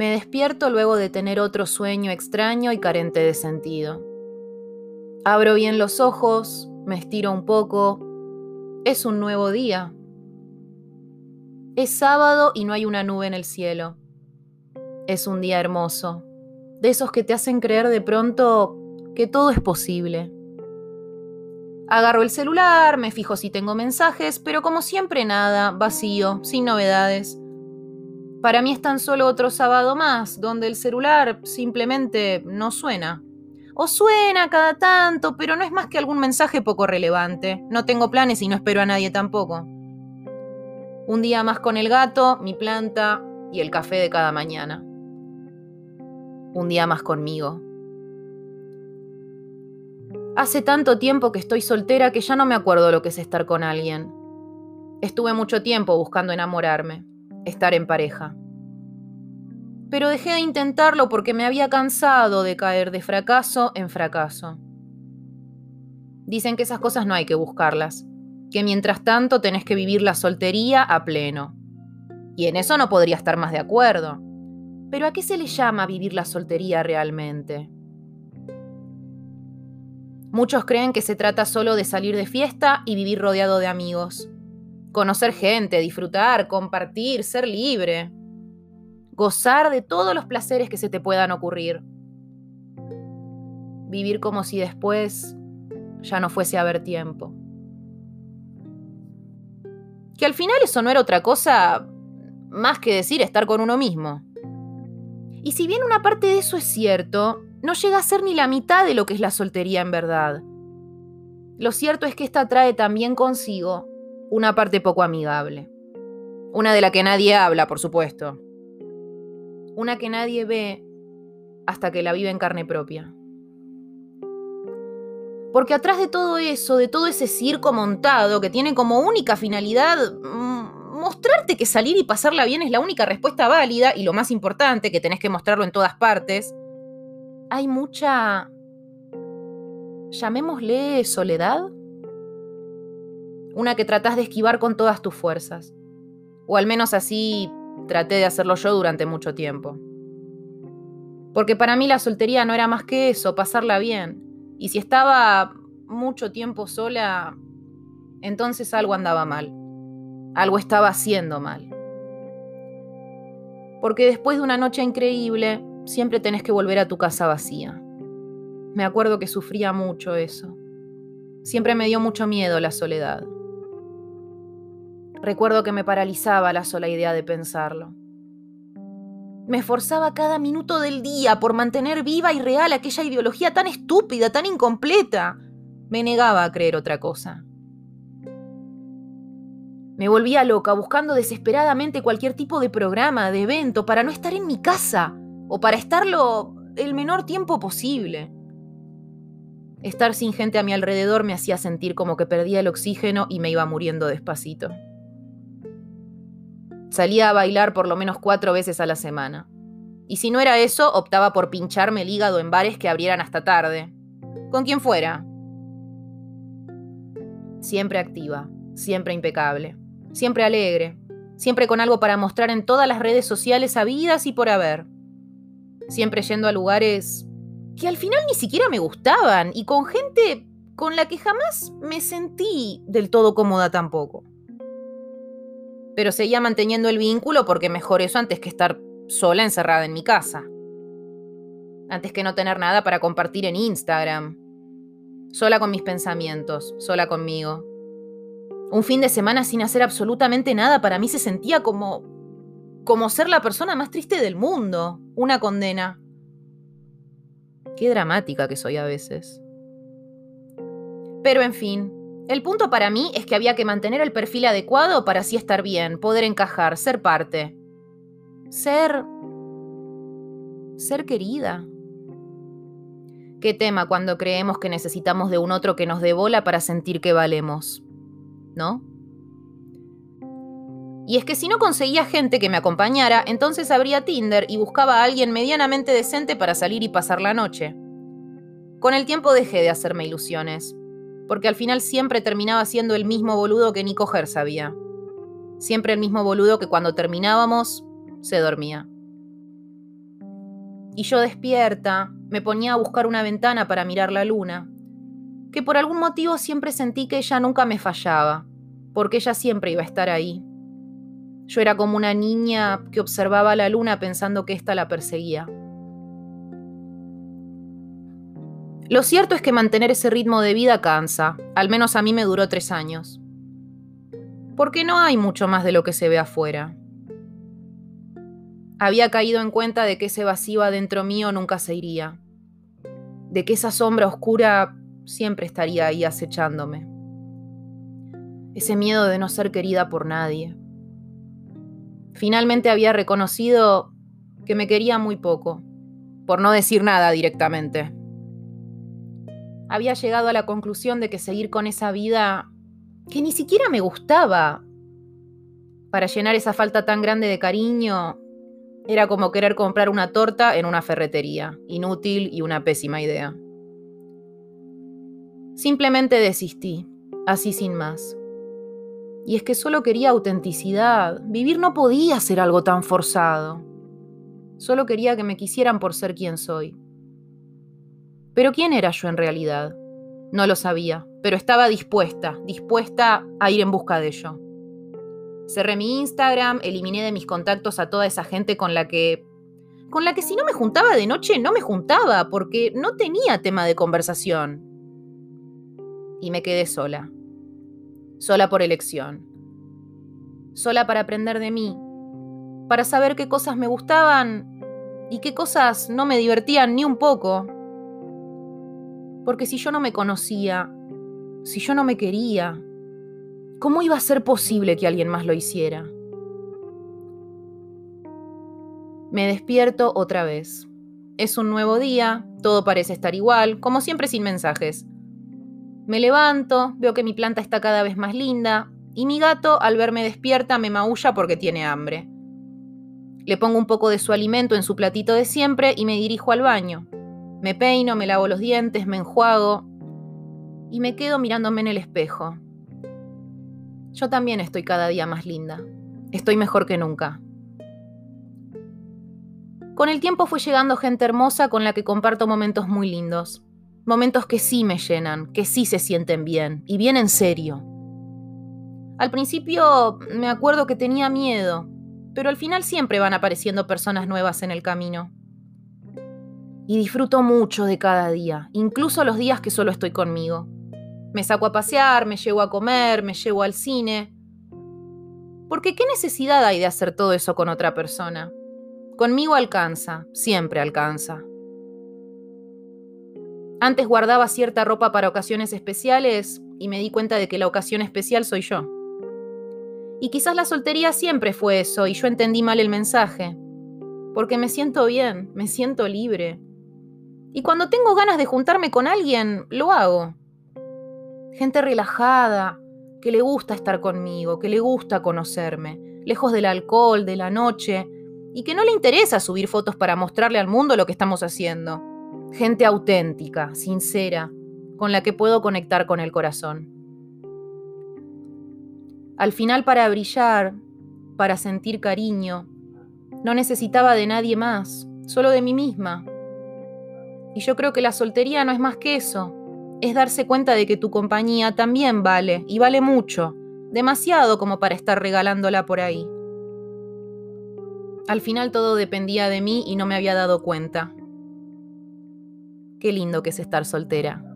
Me despierto luego de tener otro sueño extraño y carente de sentido. Abro bien los ojos, me estiro un poco. Es un nuevo día. Es sábado y no hay una nube en el cielo. Es un día hermoso, de esos que te hacen creer de pronto que todo es posible. Agarro el celular, me fijo si tengo mensajes, pero como siempre nada, vacío, sin novedades. Para mí es tan solo otro sábado más, donde el celular simplemente no suena. O suena cada tanto, pero no es más que algún mensaje poco relevante. No tengo planes y no espero a nadie tampoco. Un día más con el gato, mi planta y el café de cada mañana. Un día más conmigo. Hace tanto tiempo que estoy soltera que ya no me acuerdo lo que es estar con alguien. Estuve mucho tiempo buscando enamorarme estar en pareja. Pero dejé de intentarlo porque me había cansado de caer de fracaso en fracaso. Dicen que esas cosas no hay que buscarlas, que mientras tanto tenés que vivir la soltería a pleno. Y en eso no podría estar más de acuerdo. Pero ¿a qué se le llama vivir la soltería realmente? Muchos creen que se trata solo de salir de fiesta y vivir rodeado de amigos. Conocer gente, disfrutar, compartir, ser libre. Gozar de todos los placeres que se te puedan ocurrir. Vivir como si después ya no fuese a haber tiempo. Que al final eso no era otra cosa más que decir estar con uno mismo. Y si bien una parte de eso es cierto, no llega a ser ni la mitad de lo que es la soltería en verdad. Lo cierto es que esta trae también consigo una parte poco amigable. Una de la que nadie habla, por supuesto. Una que nadie ve hasta que la vive en carne propia. Porque atrás de todo eso, de todo ese circo montado que tiene como única finalidad mm, mostrarte que salir y pasarla bien es la única respuesta válida y lo más importante, que tenés que mostrarlo en todas partes, hay mucha, llamémosle soledad una que tratás de esquivar con todas tus fuerzas. O al menos así traté de hacerlo yo durante mucho tiempo. Porque para mí la soltería no era más que eso, pasarla bien. Y si estaba mucho tiempo sola, entonces algo andaba mal. Algo estaba haciendo mal. Porque después de una noche increíble, siempre tenés que volver a tu casa vacía. Me acuerdo que sufría mucho eso. Siempre me dio mucho miedo la soledad. Recuerdo que me paralizaba la sola idea de pensarlo. Me esforzaba cada minuto del día por mantener viva y real aquella ideología tan estúpida, tan incompleta. Me negaba a creer otra cosa. Me volvía loca buscando desesperadamente cualquier tipo de programa, de evento, para no estar en mi casa o para estarlo el menor tiempo posible. Estar sin gente a mi alrededor me hacía sentir como que perdía el oxígeno y me iba muriendo despacito. Salía a bailar por lo menos cuatro veces a la semana. Y si no era eso, optaba por pincharme el hígado en bares que abrieran hasta tarde. Con quien fuera. Siempre activa, siempre impecable, siempre alegre, siempre con algo para mostrar en todas las redes sociales habidas y por haber. Siempre yendo a lugares que al final ni siquiera me gustaban y con gente con la que jamás me sentí del todo cómoda tampoco pero seguía manteniendo el vínculo porque mejor eso antes que estar sola encerrada en mi casa. Antes que no tener nada para compartir en Instagram. Sola con mis pensamientos, sola conmigo. Un fin de semana sin hacer absolutamente nada para mí se sentía como como ser la persona más triste del mundo, una condena. Qué dramática que soy a veces. Pero en fin, el punto para mí es que había que mantener el perfil adecuado para así estar bien, poder encajar, ser parte. Ser... ser querida. Qué tema cuando creemos que necesitamos de un otro que nos dé bola para sentir que valemos. ¿No? Y es que si no conseguía gente que me acompañara, entonces abría Tinder y buscaba a alguien medianamente decente para salir y pasar la noche. Con el tiempo dejé de hacerme ilusiones porque al final siempre terminaba siendo el mismo boludo que ni coger sabía. Siempre el mismo boludo que cuando terminábamos se dormía. y yo despierta me ponía a buscar una ventana para mirar la luna, que por algún motivo siempre sentí que ella nunca me fallaba, porque ella siempre iba a estar ahí. Yo era como una niña que observaba la luna pensando que ésta la perseguía. Lo cierto es que mantener ese ritmo de vida cansa, al menos a mí me duró tres años. Porque no hay mucho más de lo que se ve afuera. Había caído en cuenta de que ese vacío adentro mío nunca se iría, de que esa sombra oscura siempre estaría ahí acechándome. Ese miedo de no ser querida por nadie. Finalmente había reconocido que me quería muy poco, por no decir nada directamente. Había llegado a la conclusión de que seguir con esa vida que ni siquiera me gustaba, para llenar esa falta tan grande de cariño, era como querer comprar una torta en una ferretería, inútil y una pésima idea. Simplemente desistí, así sin más. Y es que solo quería autenticidad. Vivir no podía ser algo tan forzado. Solo quería que me quisieran por ser quien soy. Pero ¿quién era yo en realidad? No lo sabía, pero estaba dispuesta, dispuesta a ir en busca de ello. Cerré mi Instagram, eliminé de mis contactos a toda esa gente con la que... con la que si no me juntaba de noche no me juntaba, porque no tenía tema de conversación. Y me quedé sola. Sola por elección. Sola para aprender de mí. Para saber qué cosas me gustaban y qué cosas no me divertían ni un poco. Porque si yo no me conocía, si yo no me quería, ¿Cómo iba a ser posible que alguien más lo hiciera? Me despierto otra vez. Es un nuevo día, todo parece estar igual, como siempre sin mensajes. Me levanto, veo que mi planta está cada vez más linda y mi gato al verme despierta me maulla porque tiene hambre. Le pongo un poco de su alimento en su platito de siempre y me dirijo al baño. Me peino, me lavo los dientes, me enjuago y me quedo mirándome en el espejo. Yo también estoy cada día más linda. Estoy mejor que nunca. Con el tiempo fue llegando gente hermosa con la que comparto momentos muy lindos. Momentos que sí me llenan, que sí se sienten bien, y bien en serio. Al principio me acuerdo que tenía miedo, pero al final siempre van apareciendo personas nuevas en el camino. Y disfruto mucho de cada día, incluso los días que solo estoy conmigo. Me saco a pasear, me llevo a comer, me llevo al cine. Porque ¿qué necesidad hay de hacer todo eso con otra persona? Conmigo alcanza, siempre alcanza. Antes guardaba cierta ropa para ocasiones especiales y me di cuenta de que la ocasión especial soy yo. Y quizás la soltería siempre fue eso y yo entendí mal el mensaje. Porque me siento bien, me siento libre. Y cuando tengo ganas de juntarme con alguien, lo hago. Gente relajada, que le gusta estar conmigo, que le gusta conocerme, lejos del alcohol, de la noche, y que no le interesa subir fotos para mostrarle al mundo lo que estamos haciendo. Gente auténtica, sincera, con la que puedo conectar con el corazón. Al final para brillar, para sentir cariño, no necesitaba de nadie más, solo de mí misma. Y yo creo que la soltería no es más que eso, es darse cuenta de que tu compañía también vale, y vale mucho, demasiado como para estar regalándola por ahí. Al final todo dependía de mí y no me había dado cuenta. Qué lindo que es estar soltera.